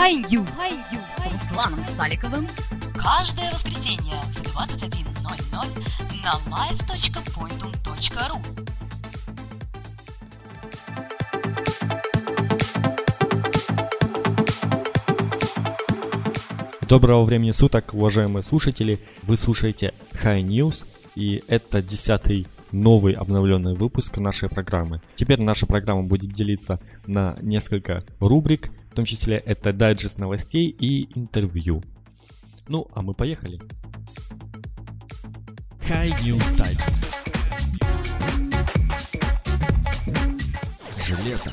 High News с Русланом Саликовым каждое воскресенье в 21.00 на live.pointum.ru Доброго времени суток, уважаемые слушатели. Вы слушаете High News, и это десятый новый обновленный выпуск нашей программы. Теперь наша программа будет делиться на несколько рубрик, в том числе это дайджест новостей и интервью. Ну, а мы поехали. High News Digest. Железо.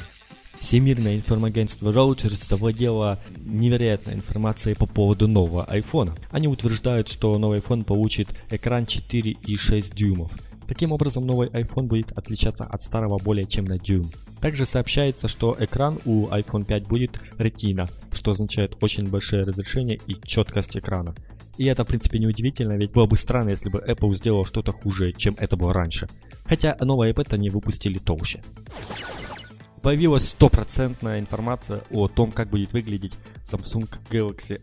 Всемирное информагентство Reuters завладело невероятной информацией по поводу нового iPhone. Они утверждают, что новый iPhone получит экран 4,6 дюймов. Таким образом, новый iPhone будет отличаться от старого более чем на дюйм. Также сообщается, что экран у iPhone 5 будет Retina, что означает очень большое разрешение и четкость экрана. И это, в принципе, неудивительно, ведь было бы странно, если бы Apple сделал что-то хуже, чем это было раньше. Хотя новый iPad они выпустили толще появилась стопроцентная информация о том, как будет выглядеть Samsung Galaxy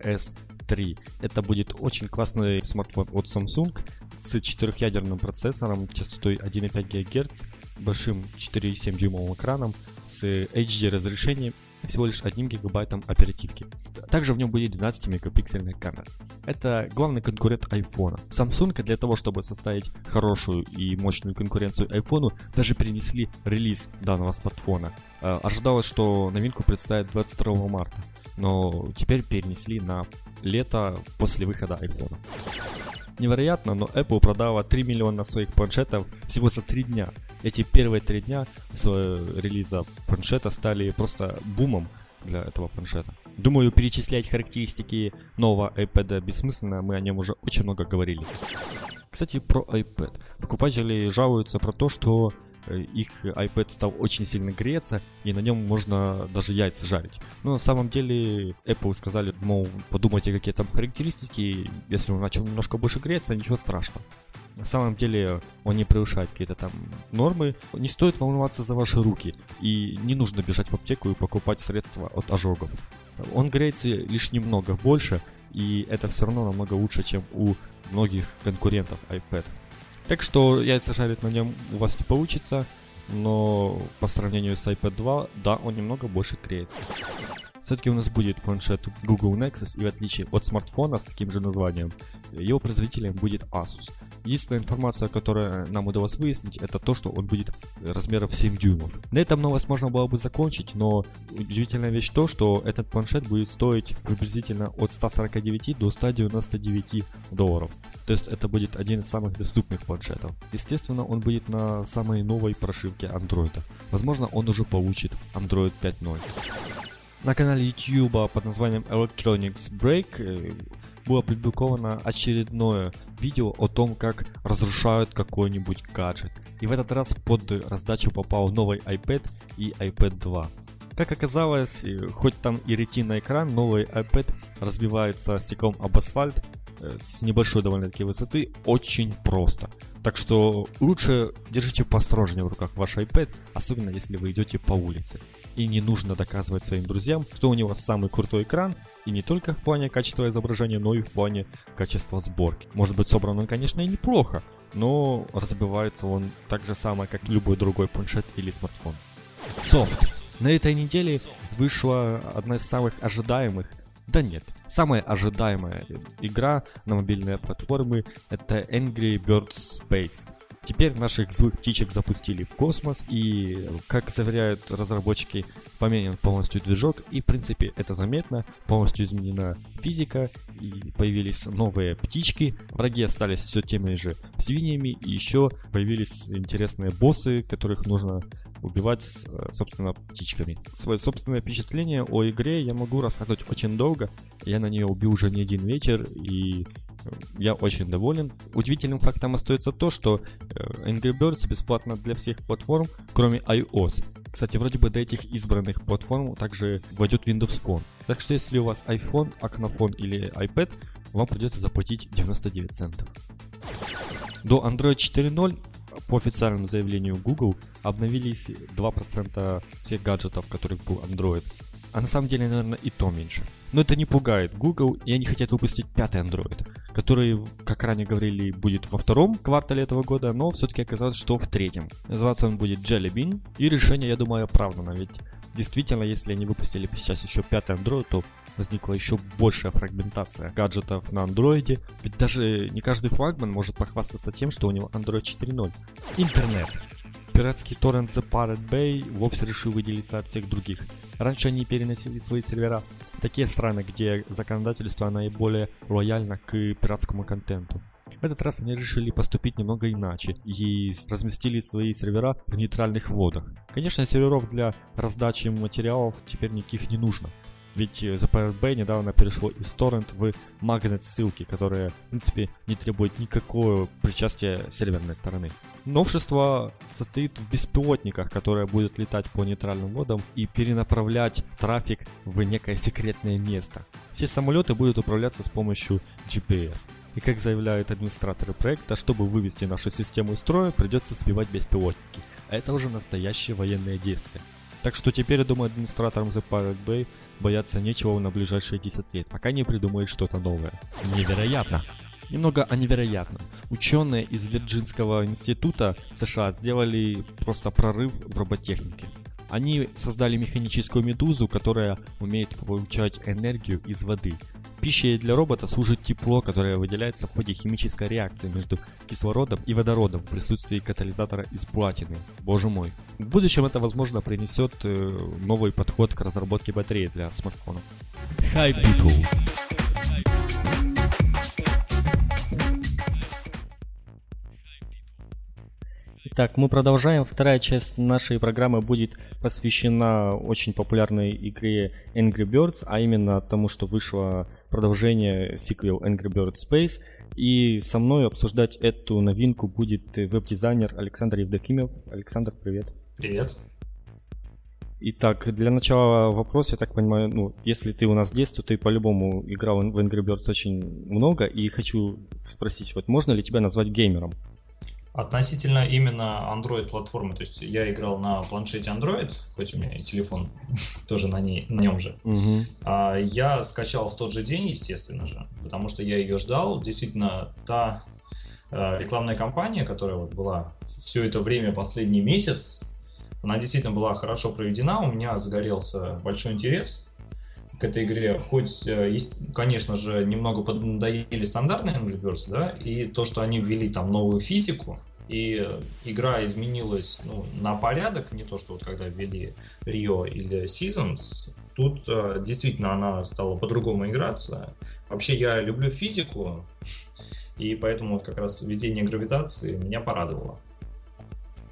S3. Это будет очень классный смартфон от Samsung с четырехъядерным процессором, частотой 1,5 ГГц, большим 4,7 дюймовым экраном, с HD разрешением всего лишь 1 гигабайтом оперативки. Также в нем будет 12 мегапиксельная камера. Это главный конкурент iPhone. Samsung для того, чтобы составить хорошую и мощную конкуренцию iPhone, даже перенесли релиз данного смартфона. Э, ожидалось, что новинку представят 22 марта, но теперь перенесли на лето после выхода iPhone. Невероятно, но Apple продала 3 миллиона своих планшетов всего за 3 дня. Эти первые 3 дня с релиза планшета стали просто бумом для этого планшета. Думаю, перечислять характеристики нового iPad бессмысленно, мы о нем уже очень много говорили. Кстати, про iPad. Покупатели жалуются про то, что Э, их iPad стал очень сильно греться, и на нем можно даже яйца жарить. Но на самом деле Apple сказали, мол, подумайте, какие там характеристики, если он начал немножко больше греться, ничего страшного. На самом деле он не превышает какие-то там нормы. Не стоит волноваться за ваши руки. И не нужно бежать в аптеку и покупать средства от ожогов. Он греется лишь немного больше, и это все равно намного лучше, чем у многих конкурентов iPad. Так что яйца жарить на нем у вас не получится, но по сравнению с iPad 2, да, он немного больше греется. Все-таки у нас будет планшет Google Nexus, и в отличие от смартфона с таким же названием, его производителем будет Asus. Единственная информация, которую нам удалось выяснить, это то, что он будет размеров 7 дюймов. На этом новость можно было бы закончить, но удивительная вещь то, что этот планшет будет стоить приблизительно от 149 до 199 долларов. То есть это будет один из самых доступных планшетов. Естественно, он будет на самой новой прошивке Android. Возможно, он уже получит Android 5.0. На канале YouTube под названием Electronics Break э, было опубликовано очередное видео о том, как разрушают какой-нибудь гаджет. И в этот раз под раздачу попал новый iPad и iPad 2. Как оказалось, э, хоть там и ретина экран, новый iPad разбивается стеклом об асфальт э, с небольшой довольно-таки высоты очень просто. Так что лучше держите посторожнее в руках ваш iPad, особенно если вы идете по улице. И не нужно доказывать своим друзьям, что у него самый крутой экран, и не только в плане качества изображения, но и в плане качества сборки. Может быть собран он, конечно, и неплохо, но разбивается он так же самое, как любой другой планшет или смартфон. Софт. На этой неделе вышла одна из самых ожидаемых да нет. Самая ожидаемая игра на мобильные платформы это Angry Birds Space. Теперь наших злых птичек запустили в космос, и, как заверяют разработчики, поменян полностью движок, и, в принципе, это заметно. Полностью изменена физика, и появились новые птички. Враги остались все теми же свиньями, и еще появились интересные боссы, которых нужно убивать, э, собственно, птичками. Свое собственное впечатление о игре я могу рассказывать очень долго. Я на нее убил уже не один вечер, и э, я очень доволен. Удивительным фактом остается то, что э, Angry Birds бесплатно для всех платформ, кроме iOS. Кстати, вроде бы до этих избранных платформ также войдет Windows Phone. Так что если у вас iPhone, Акнофон или iPad, вам придется заплатить 99 центов. До Android 4.0 по официальному заявлению Google обновились 2% всех гаджетов, которых был Android. а на самом деле, наверное, и то меньше. Но это не пугает Google, и они хотят выпустить пятый Android, который, как ранее говорили, будет во втором квартале этого года, но все-таки оказалось, что в третьем. Называться он будет Jelly Bean, и решение, я думаю, оправдано, ведь действительно, если они выпустили сейчас еще пятый Android, то возникла еще большая фрагментация гаджетов на андроиде, ведь даже не каждый флагман может похвастаться тем, что у него Android 4.0. Интернет. Пиратский торрент The Pirate Bay вовсе решил выделиться от всех других. Раньше они переносили свои сервера в такие страны, где законодательство наиболее лояльно к пиратскому контенту. В этот раз они решили поступить немного иначе и разместили свои сервера в нейтральных водах. Конечно, серверов для раздачи материалов теперь никаких не нужно. Ведь Pirate Bay недавно перешло из торрент в магнит ссылки, которые, в принципе, не требуют никакого причастия серверной стороны. Новшество состоит в беспилотниках, которые будут летать по нейтральным водам и перенаправлять трафик в некое секретное место. Все самолеты будут управляться с помощью GPS. И как заявляют администраторы проекта, чтобы вывести нашу систему из строя, придется сбивать беспилотники. А это уже настоящее военное действие. Так что теперь, я думаю, администраторам The Pirate Bay бояться нечего на ближайшие 10 лет, пока не придумают что-то новое. Невероятно! Немного о невероятном. Ученые из Вирджинского института США сделали просто прорыв в роботехнике. Они создали механическую медузу, которая умеет получать энергию из воды. Пищей для робота служит тепло, которое выделяется в ходе химической реакции между кислородом и водородом в присутствии катализатора из платины. Боже мой. В будущем это, возможно, принесет э, новый подход к разработке батареи для смартфонов. Hi people! Итак, мы продолжаем. Вторая часть нашей программы будет посвящена очень популярной игре Angry Birds, а именно тому, что вышло продолжение сиквел Angry Birds Space. И со мной обсуждать эту новинку будет веб-дизайнер Александр Евдокимов. Александр, привет. Привет. Итак, для начала вопрос, я так понимаю, ну, если ты у нас здесь, то ты по-любому играл в Angry Birds очень много, и хочу спросить, вот можно ли тебя назвать геймером? Относительно именно Android платформы, то есть я играл на планшете Android, хоть у меня и телефон тоже на, ней, на нем же. Угу. А, я скачал в тот же день, естественно же, потому что я ее ждал. Действительно, та а, рекламная кампания, которая вот была все это время, последний месяц, она действительно была хорошо проведена, у меня загорелся большой интерес к этой игре, хоть, э, есть, конечно же, немного поднадоели стандартные Angry Birds, да, и то, что они ввели там новую физику, и игра изменилась ну, на порядок, не то, что вот когда ввели Rio или Seasons, тут э, действительно она стала по-другому играться. Вообще я люблю физику, и поэтому вот как раз введение гравитации меня порадовало.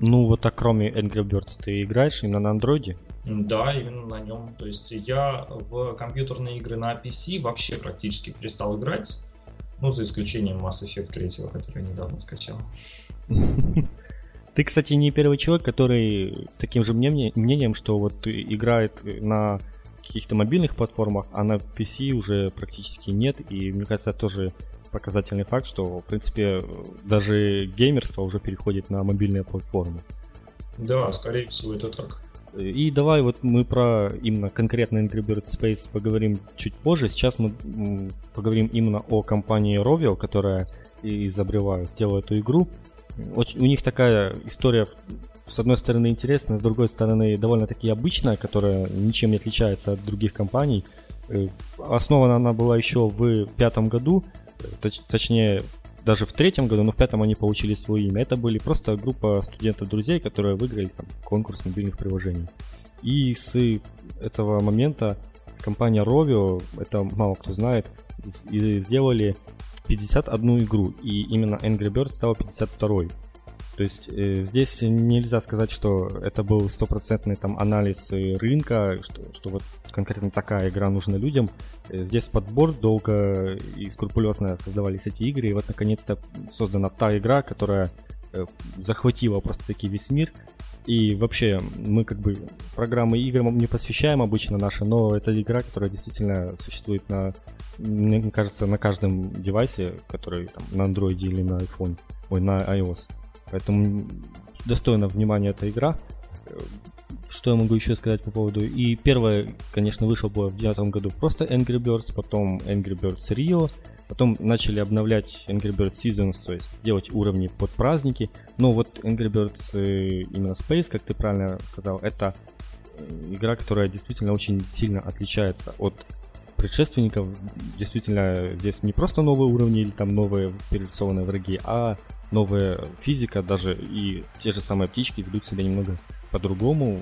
Ну вот а кроме Angry Birds ты играешь именно на андроиде? Да, именно на нем. То есть я в компьютерные игры на PC вообще практически перестал играть. Ну, за исключением Mass Effect 3, который я недавно скачал. Ты, кстати, не первый человек, который с таким же мнением, что вот играет на каких-то мобильных платформах, а на PC уже практически нет. И мне кажется, тоже показательный факт, что, в принципе, даже геймерство уже переходит на мобильные платформы. Да, скорее всего, это так. И давай вот мы про именно конкретно Angry Birds Space поговорим чуть позже. Сейчас мы поговорим именно о компании Rovio, которая изобрела, сделала эту игру. Очень, у них такая история, с одной стороны, интересная, с другой стороны, довольно-таки обычная, которая ничем не отличается от других компаний. Э, основана она была еще в пятом году, точ, точнее, даже в третьем году, но в пятом они получили свое имя. Это были просто группа студентов-друзей, которые выиграли там, конкурс мобильных приложений. И с этого момента компания Rovio, это мало кто знает, сделали 51 игру, и именно Angry Birds стал 52 то есть э, здесь нельзя сказать, что это был стопроцентный там анализ э, рынка, что, что вот конкретно такая игра нужна людям. Э, здесь подбор долго и скрупулезно создавались эти игры, и вот наконец-то создана та игра, которая э, захватила просто таки весь мир. И вообще, мы как бы программы игр не посвящаем обычно наши, но это игра, которая действительно существует на, мне кажется, на каждом девайсе, который там на Android или на iPhone, ой, на iOS. Поэтому достойна внимания эта игра. что я могу еще сказать по поводу... И первое, конечно, вышло было в 2009 году просто Angry Birds, потом Angry Birds Rio, потом начали обновлять Angry Birds Seasons, то есть делать уровни под праздники. Но вот Angry Birds э, именно Space, как ты правильно сказал, это э, игра, которая действительно очень сильно отличается от предшественников. Действительно, здесь не просто новые уровни или там новые перерисованные враги, а новая физика, даже и те же самые птички ведут себя немного по-другому.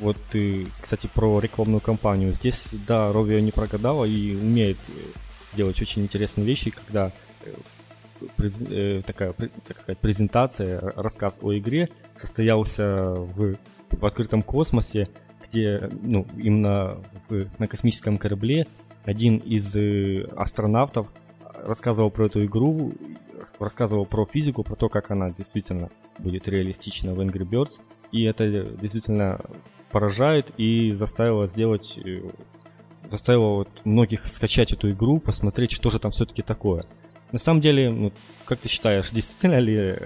Вот, и, кстати, про рекламную кампанию. Здесь, да, Ровио не прогадала и умеет э, делать очень интересные вещи, когда э, през, э, такая, так сказать, презентация, рассказ о игре состоялся в, в открытом космосе, где, ну, именно в, на космическом корабле один из астронавтов рассказывал про эту игру, рассказывал про физику, про то, как она действительно будет реалистична в Angry Birds, и это действительно поражает и заставило сделать э, заставило вот многих скачать эту игру, посмотреть, что же там все-таки такое. На самом деле, ну, как ты считаешь, действительно ли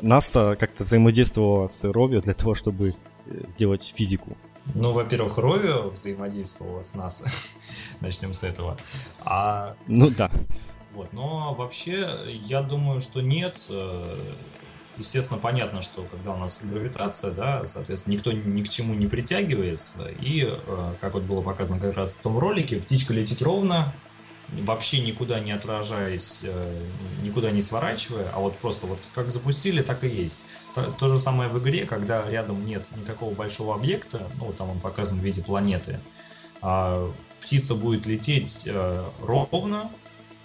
НАСА как-то взаимодействовала с Ровио для того, чтобы э, сделать физику? Ну, во-первых, Ровио взаимодействовала с НАСА. Начнем с этого. А... Ну да. Вот, но вообще, я думаю, что нет. Э, естественно, понятно, что когда у нас гравитация, да, соответственно, никто ни к чему не притягивается, и, э, как вот было показано как раз в том ролике, птичка летит ровно, вообще никуда не отражаясь, э, никуда не сворачивая, а вот просто вот как запустили, так и есть. То, то же самое в игре, когда рядом нет никакого большого объекта, ну, там он показан в виде планеты, а птица будет лететь э, ровно,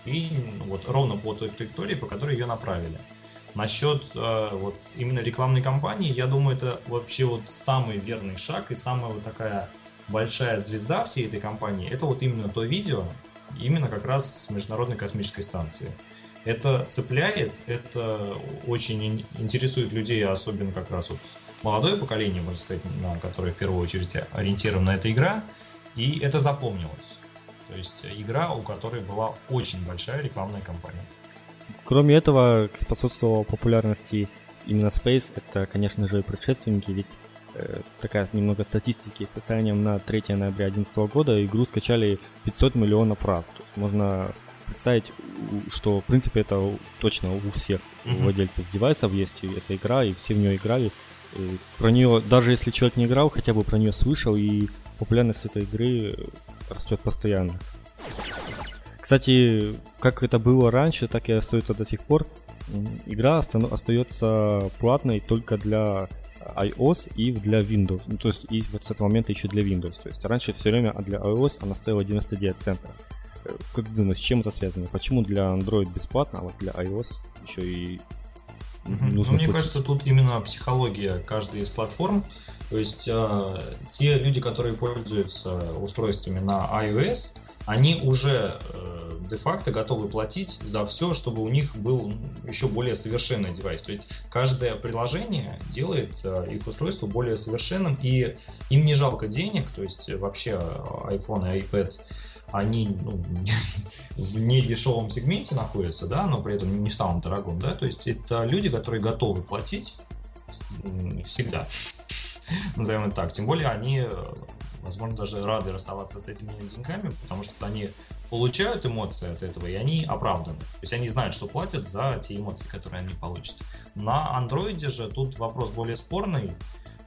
и ну, вот ровно по той траектории, по которой ее направили. Насчет э, вот именно рекламной кампании, я думаю, это вообще вот самый верный шаг и самая вот такая большая звезда всей этой компании. Это вот именно то видео, именно как раз с Международной космической станции. Это цепляет, это очень интересует людей, особенно как раз вот молодое поколение, можно сказать, на которое в первую очередь ориентирована эта игра, и это запомнилось. То есть игра, у которой была очень большая рекламная кампания. Кроме этого, способствовала популярности именно Space, это, конечно же, предшественники, ведь такая немного статистики, состоянием на 3 ноября 2011 года игру скачали 500 миллионов раз. То есть можно представить, что, в принципе, это точно у всех mm-hmm. владельцев девайсов есть эта игра, и все в нее играли. И про нее, даже если человек не играл, хотя бы про нее слышал, и популярность этой игры растет постоянно. Кстати, как это было раньше, так и остается до сих пор. Игра остается платной только для iOS и для Windows. Ну, то есть и вот с этого момента еще для Windows. То есть раньше все время для iOS она стоила 99 центов. Э, как ты думаешь, с чем это связано? Почему для Android бесплатно, а вот для iOS еще и нужно ну, мне кажется, тут именно психология каждой из платформ. То есть э, те люди, которые пользуются устройствами на iOS, они уже э, де-факто готовы платить за все, чтобы у них был еще более совершенный девайс. То есть каждое приложение делает э, их устройство более совершенным, и им не жалко денег, то есть вообще iPhone и iPad они ну, в недешевом сегменте находятся, да, но при этом не в самом дорогом, да, то есть это люди, которые готовы платить всегда, назовем это так, тем более они возможно, даже рады расставаться с этими деньгами, потому что они получают эмоции от этого, и они оправданы. То есть они знают, что платят за те эмоции, которые они получат. На андроиде же тут вопрос более спорный,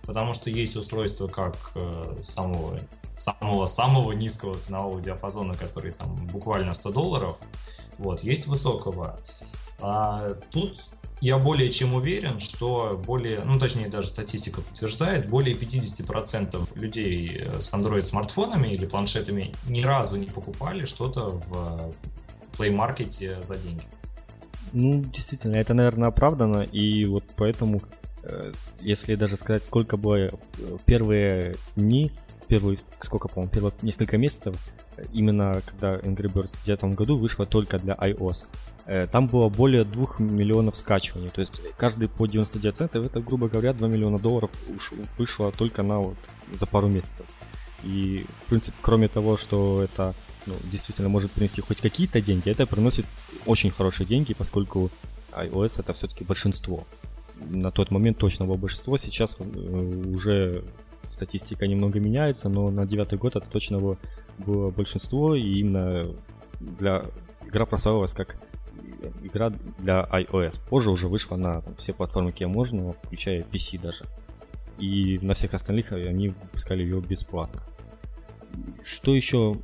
потому что есть устройства как э, самого самого самого низкого ценового диапазона, который там буквально 100 долларов, вот, есть высокого. А тут я более чем уверен, что более, ну точнее даже статистика подтверждает, более 50% людей с Android смартфонами или планшетами ни разу не покупали что-то в Play Market за деньги. Ну, действительно, это, наверное, оправдано, и вот поэтому, э, если даже сказать, сколько было э, первые дни, первые, сколько, по-моему, первые несколько месяцев, именно когда Angry Birds в 2009 году вышла только для iOS, Э, там было более 2 миллионов скачиваний. То есть каждый по 99 центов, это, грубо говоря, 2 миллиона долларов вышло только на вот за пару месяцев. И, в принципе, кроме того, что это ну, действительно может принести хоть какие-то деньги, это приносит очень хорошие деньги, поскольку iOS это все-таки большинство. На тот момент точно было большинство, сейчас э, уже статистика немного меняется, но на девятый год это точно было, было большинство, и именно для игра прославилась как игра для iOS. Позже уже вышла на там, все платформы, какие можно, включая PC даже. И на всех остальных они выпускали ее бесплатно. Что еще?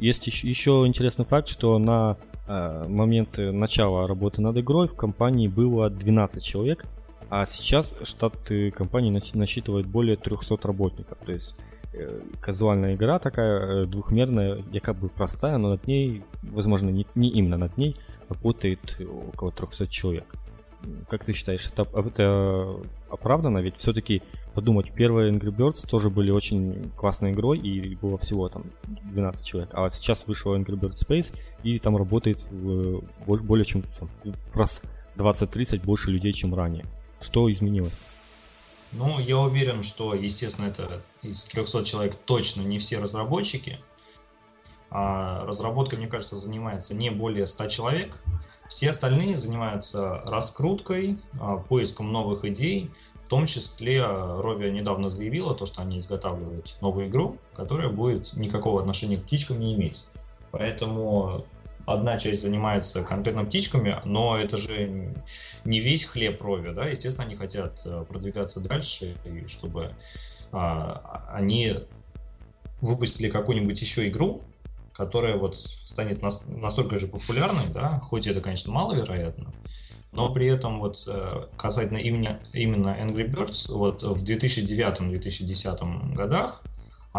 Есть еще, еще интересный факт, что на э, момент начала работы над игрой в компании было 12 человек, а сейчас штат компании насчитывает более 300 работников. То есть э, казуальная игра такая э, двухмерная, якобы простая, но над ней, возможно, не, не именно над ней, работает около 300 человек. Как ты считаешь, это, это оправдано? Ведь все-таки подумать, первые Angry Birds тоже были очень классной игрой, и было всего там 12 человек. А сейчас вышел Angry Birds Space, и там работает в, более чем там, в раз 20-30 больше людей, чем ранее. Что изменилось? Ну, я уверен, что, естественно, это из 300 человек точно не все разработчики. А разработкой, мне кажется, занимается не более 100 человек. Все остальные занимаются раскруткой, а, поиском новых идей. В том числе Rovia недавно заявила, то, что они изготавливают новую игру, которая будет никакого отношения к птичкам не иметь. Поэтому одна часть занимается конкретно птичками, но это же не весь хлеб Рови, да, естественно, они хотят э, продвигаться дальше, и чтобы а, они выпустили какую-нибудь еще игру, которая вот станет настолько же популярной, да, хоть это, конечно, маловероятно, но при этом вот э, касательно именно, именно Angry Birds, вот в 2009-2010 годах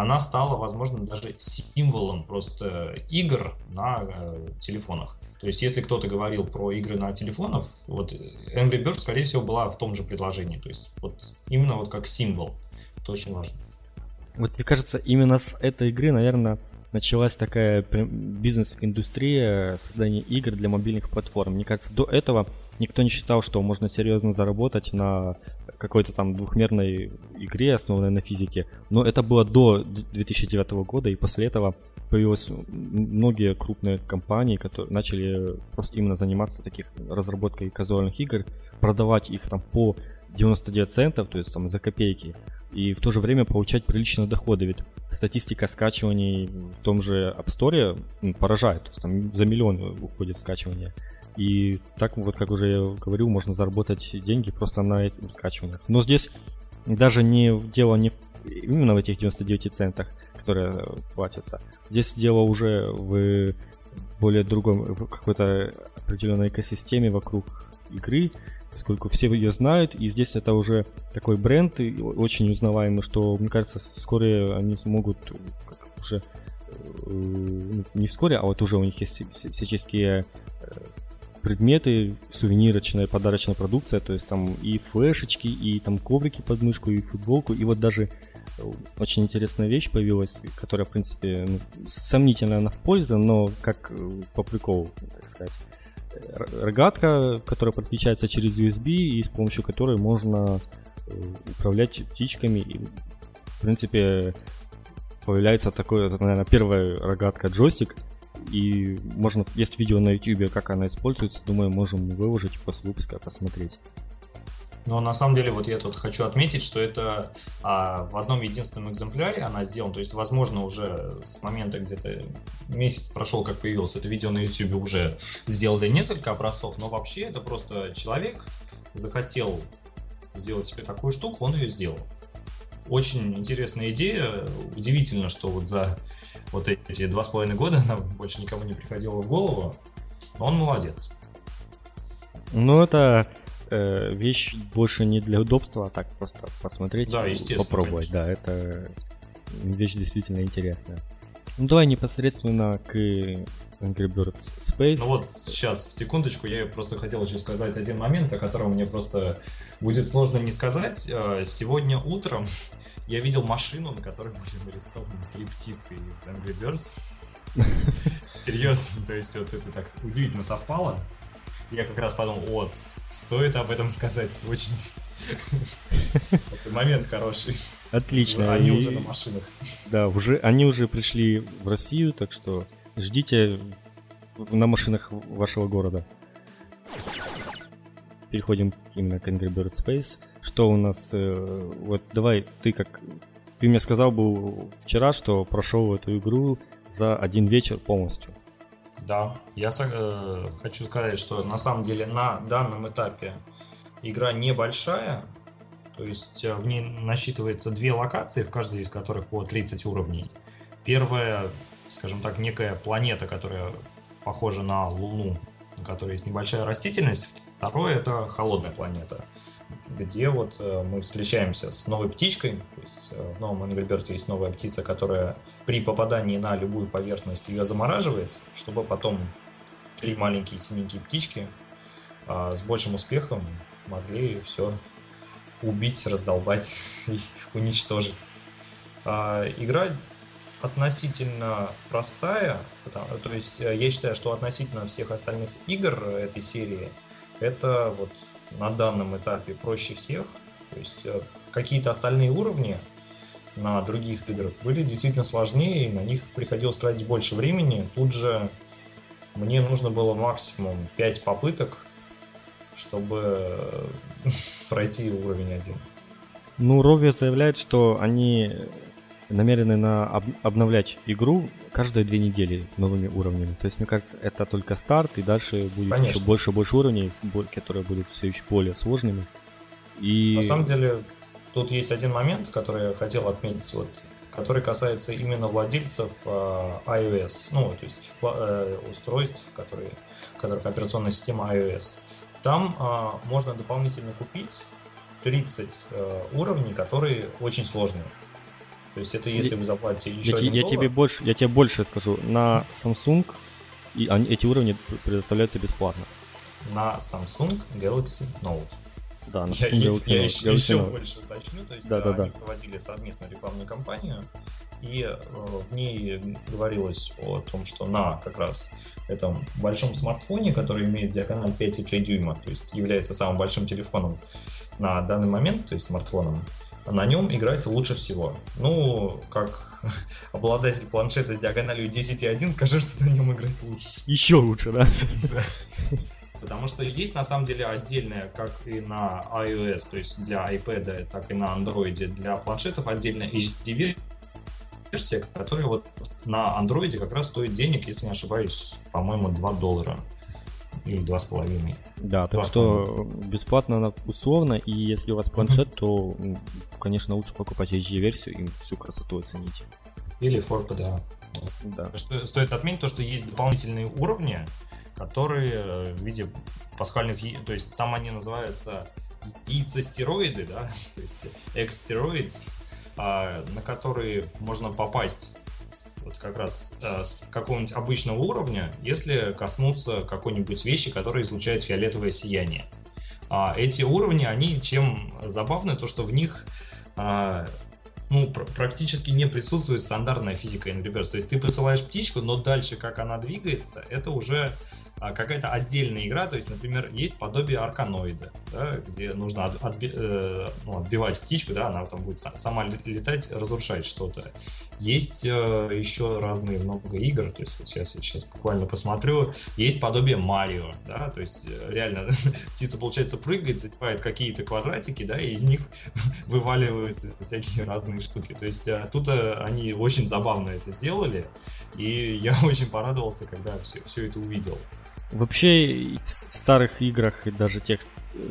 она стала, возможно, даже символом просто игр на э, телефонах. То есть, если кто-то говорил про игры на телефонах, вот Angry Birds, скорее всего, была в том же предложении. То есть, вот именно вот как символ. Это очень важно. Вот мне кажется, именно с этой игры, наверное, началась такая бизнес-индустрия создания игр для мобильных платформ. Мне кажется, до этого никто не считал, что можно серьезно заработать на какой-то там двухмерной игре, основанной на физике. Но это было до 2009 года, и после этого появилось многие крупные компании, которые начали просто именно заниматься таких разработкой казуальных игр, продавать их там по 99 центов, то есть там за копейки, и в то же время получать приличные доходы, ведь статистика скачиваний в том же App Store поражает, то есть там за миллион уходит скачивание. И так вот, как уже я говорил, можно заработать деньги просто на этих скачиваниях. Но здесь даже не дело не именно в этих 99 центах, которые платятся. Здесь дело уже в более другом, в какой-то определенной экосистеме вокруг игры, поскольку все ее знают, и здесь это уже такой бренд очень узнаваемый, что, мне кажется, вскоре они смогут уже э, ну, не вскоре, а вот уже у них есть всяческие э, предметы, сувенирочная, подарочная продукция, то есть там и флешечки, и там коврики под мышку, и футболку, и вот даже э, очень интересная вещь появилась, которая, в принципе, ну, сомнительно она в пользу, но как по приколу, так сказать рогатка, которая подключается через USB и с помощью которой можно э, управлять птичками. И, в принципе, появляется такой, это, наверное, первая рогатка джойстик. И можно, есть видео на YouTube, как она используется. Думаю, можем выложить после выпуска посмотреть. Но на самом деле вот я тут хочу отметить, что это а, в одном единственном экземпляре она сделана. То есть, возможно, уже с момента где-то месяц прошел, как появилось это видео на YouTube, уже сделали несколько образцов. Но вообще это просто человек захотел сделать себе такую штуку, он ее сделал. Очень интересная идея. Удивительно, что вот за вот эти два с половиной года она больше никому не приходила в голову. Но он молодец. Ну, это э, вещь больше не для удобства, а так просто посмотреть да, попробовать. Конечно. Да, это вещь действительно интересная. Ну давай непосредственно к Angry Birds Space. Ну вот сейчас, секундочку, я просто хотел еще сказать один момент, о котором мне просто будет сложно не сказать. Э, сегодня утром я видел машину, на которой были нарисованы три птицы из Angry Birds. Серьезно, то есть вот это так удивительно совпало я как раз подумал, вот, стоит об этом сказать, очень момент хороший. Отлично. Они уже на машинах. Да, уже, они уже пришли в Россию, так что ждите на машинах вашего города. Переходим именно к Angry Bird Space. Что у нас... Э, вот давай ты как Ты мне сказал был вчера, что прошел эту игру за один вечер полностью. Да, я э, хочу сказать, что на самом деле на данном этапе игра небольшая, то есть э, в ней насчитывается две локации, в каждой из которых по 30 уровней. Первая, скажем так, некая планета, которая похожа на Луну, на которой есть небольшая растительность. Второе это холодная планета, где вот э, мы встречаемся с новой птичкой. То есть э, в новом Angry Birds есть новая птица, которая при попадании на любую поверхность ее замораживает, чтобы потом три маленькие синенькие птички а, с большим успехом могли все убить, раздолбать и уничтожить. А, игра относительно простая, потому, то есть э, я считаю, что относительно всех остальных игр этой серии это вот на данном этапе проще всех. То есть э, какие-то остальные уровни на других играх были действительно сложнее, и на них приходилось тратить больше времени. Тут же мне нужно было максимум 5 попыток, чтобы пройти уровень один. Ну, Рови заявляет, что они намерены на об, обновлять игру каждые две недели новыми уровнями. То есть, мне кажется, это только старт, и дальше будет Конечно. еще больше и больше уровней, которые будут все еще более сложными. И... На самом деле, тут есть один момент, который я хотел отметить, вот, который касается именно владельцев э, iOS, ну, то есть э, устройств, которые, в которых операционная система iOS. Там э, можно дополнительно купить 30 э, уровней, которые очень сложные. То есть это если вы заплатите еще я, один я доллар. тебе больше, я тебе больше скажу. На Samsung и они, эти уровни предоставляются бесплатно. На Samsung Galaxy Note. Да, на я, Galaxy, я. Я еще Note. больше уточню. То есть да, да, они да. проводили совместную рекламную кампанию, и э, в ней говорилось о том, что на как раз этом большом смартфоне, который имеет диагональ 5,3 дюйма, то есть является самым большим телефоном на данный момент, то есть смартфоном, на нем играть лучше всего. Ну, как обладатель планшета с диагональю 10.1, скажи, что на нем играть лучше. Еще лучше, да? Потому что есть на самом деле отдельная, как и на iOS, то есть для iPad, так и на Android, для планшетов отдельная HD версия, которая вот на Android как раз стоит денег, если не ошибаюсь, по-моему, 2 доллара или два с половиной. Да, так что бесплатно она условно, и если у вас планшет, то, конечно, лучше покупать HD-версию и всю красоту оценить. Или ForPDA. Да. Что, стоит отметить то, что есть дополнительные уровни, которые э, в виде пасхальных, то есть там они называются яйцестероиды, да, то есть экстероидс, на которые можно попасть вот как раз э, с какого-нибудь обычного уровня, если коснуться какой-нибудь вещи, которая излучает фиолетовое сияние. А эти уровни, они чем забавны, то что в них а, ну, пр- практически не присутствует стандартная физика Birds. То есть ты посылаешь птичку, но дальше, как она двигается, это уже а, какая-то отдельная игра, то есть, например, есть подобие арканоида, да, где нужно от, отби, э, ну, отбивать птичку, да, она там будет сама летать, разрушать что-то. Есть э, еще разные много игр, то есть вот сейчас я сейчас буквально посмотрю, есть подобие Марио, да, то есть э, реально птица, получается, прыгает, задевает какие-то квадратики, да, и из них вываливаются всякие разные штуки. То есть э, тут э, они очень забавно это сделали, и я очень порадовался, когда все, все это увидел. Вообще, в старых играх, и даже тех,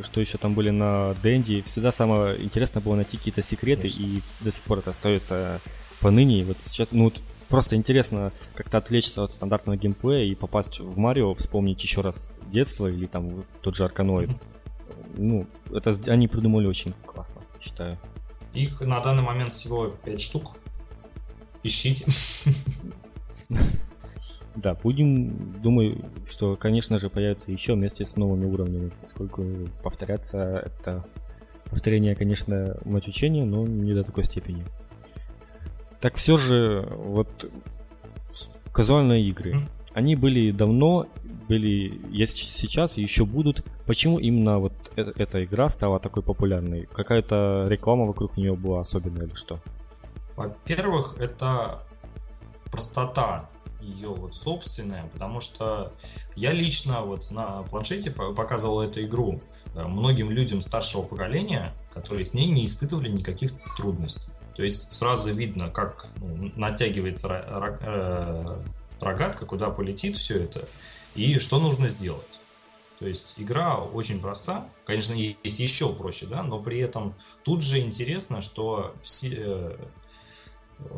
что еще там были на Дэнди, всегда самое интересное было найти какие-то секреты, Конечно. и до сих пор это остается поныне. И вот сейчас, ну, вот просто интересно как-то отвлечься от стандартного геймплея и попасть в Марио, вспомнить еще раз детство или там тот же Арканоид. Ну, это они придумали очень классно, считаю. Их на данный момент всего 5 штук. Ищите. Да, будем, думаю, что, конечно же, появится еще вместе с новыми уровнями, поскольку повторяться это повторение, конечно, мать учения, но не до такой степени. Так все же, вот казуальные игры, они были давно, были, есть сейчас и еще будут. Почему именно вот эта, эта игра стала такой популярной? Какая-то реклама вокруг нее была особенная или что? Во-первых, это простота ее вот собственная, потому что я лично вот на планшете показывал эту игру э, многим людям старшего поколения, которые с ней не испытывали никаких трудностей. То есть сразу видно, как ну, натягивается э, рогатка, куда полетит все это и что нужно сделать. То есть игра очень проста. Конечно, есть еще проще, да, но при этом тут же интересно, что все э,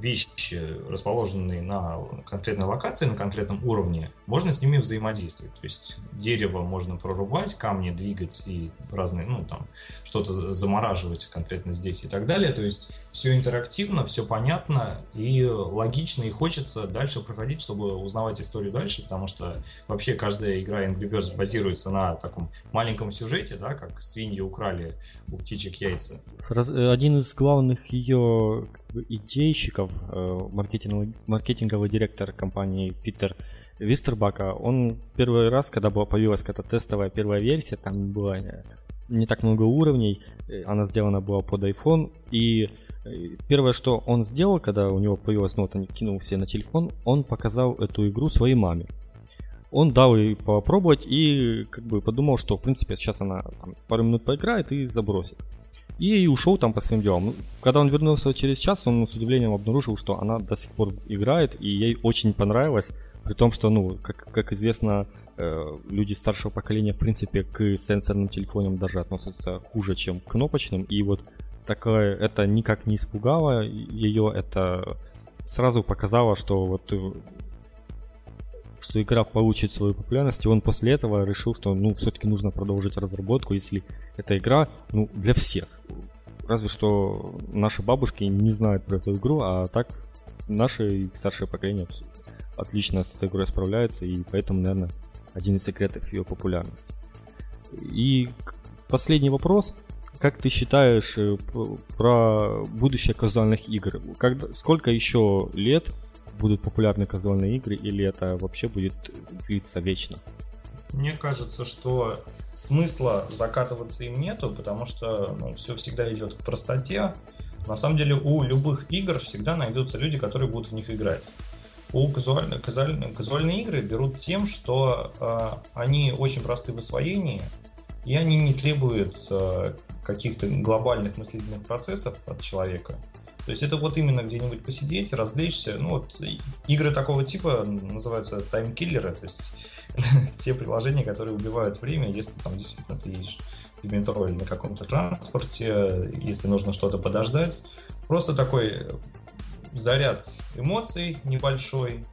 вещи, расположенные на конкретной локации, на конкретном уровне, можно с ними взаимодействовать. То есть дерево можно прорубать, камни двигать и разные, ну там, что-то замораживать конкретно здесь и так далее. То есть все интерактивно, все понятно и логично, и хочется дальше проходить, чтобы узнавать историю дальше, потому что вообще каждая игра Angry Birds базируется на таком маленьком сюжете, да, как свиньи украли у птичек яйца. Один из главных ее идейщиков, э, маркетинговый, маркетинговый директор компании Питер Вистербака, он первый раз, когда была, появилась какая-то тестовая первая версия, там было э, не так много уровней, э, она сделана была под iPhone, и первое, что он сделал, когда у него появилась нота, он кинул все на телефон, он показал эту игру своей маме. Он дал ей попробовать и как бы подумал, что в принципе сейчас она там, пару минут поиграет и забросит. И ушел там по своим делам. Ну, когда он вернулся через час, он с удивлением обнаружил, что она до сих пор играет, и ей очень понравилось. При том, что, ну, как, как известно, э, люди старшего поколения, в принципе, к сенсорным телефонам даже относятся хуже, чем к кнопочным. И вот такое, это никак не испугало ее, это сразу показало, что вот э, что игра получит свою популярность, и он после этого решил, что ну все-таки нужно продолжить разработку, если эта игра ну, для всех. Разве что наши бабушки не знают про эту игру, а так наше старшее поколение отлично с этой игрой справляется, и поэтому, наверное, один из секретов ее популярности. И последний вопрос. Как ты считаешь э, про будущее казуальных игр? Когда, сколько еще лет будут популярны казуальные игры, или это вообще будет длиться вечно? Мне кажется, что смысла закатываться им нету, потому что ну, все всегда идет к простоте. На самом деле у любых игр всегда найдутся люди, которые будут в них играть. У казуальных, казуальные, казуальные игры берут тем, что э, они очень просты в освоении, и они не требуют э, каких-то глобальных мыслительных процессов от человека. То есть это вот именно где-нибудь посидеть, развлечься. Ну вот игры такого типа называются таймкиллеры, то есть те приложения, которые убивают время, если там действительно ты едешь в метро или на каком-то транспорте, если нужно что-то подождать. Просто такой заряд эмоций небольшой,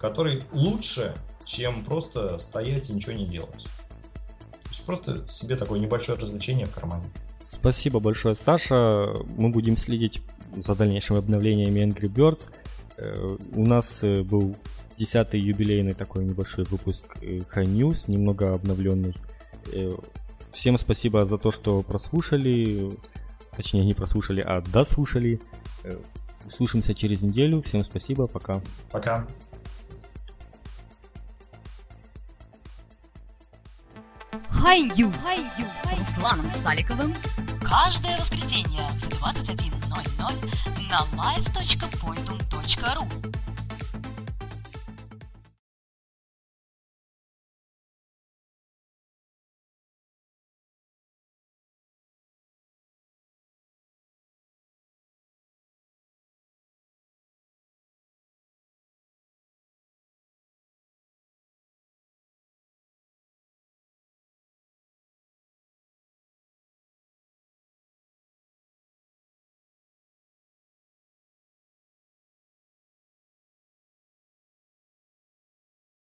который лучше, чем просто стоять и ничего не делать. То есть просто себе такое небольшое развлечение в кармане. Спасибо большое, Саша. Мы будем следить за дальнейшими обновлениями Angry Birds. Э, у нас э, был десятый юбилейный такой небольшой выпуск э, High News, немного обновленный. Всем спасибо за то, что прослушали, точнее не прослушали, а дослушали. Услышимся через неделю. Всем спасибо, пока. Пока. Хай-Ю с Русланом Саликовым каждое воскресенье в 21.00 на live.pointum.ru